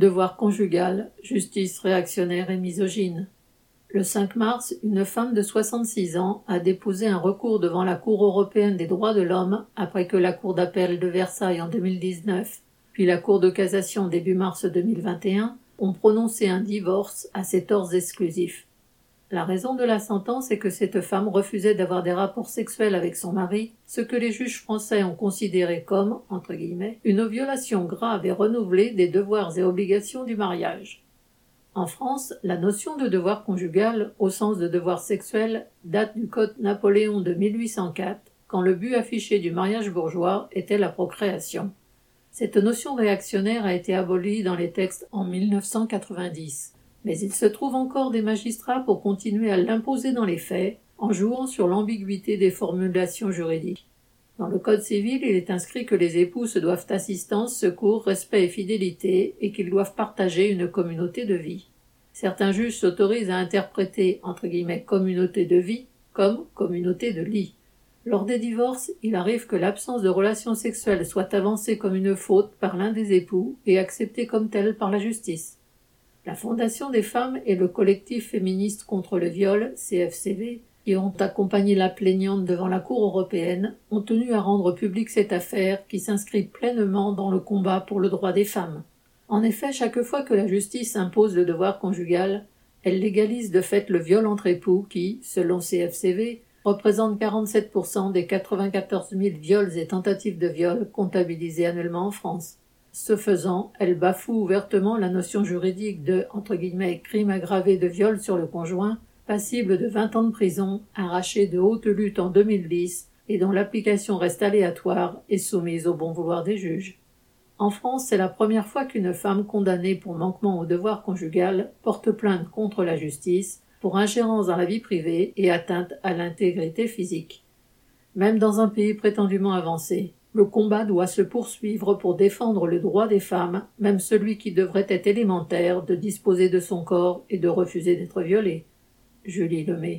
Devoir conjugal, justice réactionnaire et misogyne. Le 5 mars, une femme de 66 ans a déposé un recours devant la Cour européenne des droits de l'homme après que la Cour d'appel de Versailles en 2019, puis la Cour de cassation début mars 2021 ont prononcé un divorce à ses torts exclusifs. La raison de la sentence est que cette femme refusait d'avoir des rapports sexuels avec son mari, ce que les juges français ont considéré comme, entre guillemets, une violation grave et renouvelée des devoirs et obligations du mariage. En France, la notion de devoir conjugal, au sens de devoir sexuel, date du Code Napoléon de 1804, quand le but affiché du mariage bourgeois était la procréation. Cette notion réactionnaire a été abolie dans les textes en 1990 mais il se trouve encore des magistrats pour continuer à l'imposer dans les faits, en jouant sur l'ambiguïté des formulations juridiques. Dans le Code civil, il est inscrit que les époux se doivent assistance, secours, respect et fidélité, et qu'ils doivent partager une communauté de vie. Certains juges s'autorisent à interpréter entre guillemets communauté de vie comme communauté de lit. Lors des divorces, il arrive que l'absence de relations sexuelles soit avancée comme une faute par l'un des époux et acceptée comme telle par la justice. La Fondation des femmes et le collectif féministe contre le viol, CFCV, qui ont accompagné la plaignante devant la Cour européenne, ont tenu à rendre publique cette affaire qui s'inscrit pleinement dans le combat pour le droit des femmes. En effet, chaque fois que la justice impose le devoir conjugal, elle légalise de fait le viol entre époux qui, selon CFCV, représente 47% des 94 000 viols et tentatives de viol comptabilisés annuellement en France. Ce faisant, elle bafoue ouvertement la notion juridique de crime aggravé de viol sur le conjoint, passible de 20 ans de prison, arraché de haute lutte en 2010 et dont l'application reste aléatoire et soumise au bon vouloir des juges. En France, c'est la première fois qu'une femme condamnée pour manquement au devoir conjugal porte plainte contre la justice pour ingérence dans la vie privée et atteinte à l'intégrité physique. Même dans un pays prétendument avancé, le combat doit se poursuivre pour défendre le droit des femmes, même celui qui devrait être élémentaire, de disposer de son corps et de refuser d'être violée. Julie Lemay.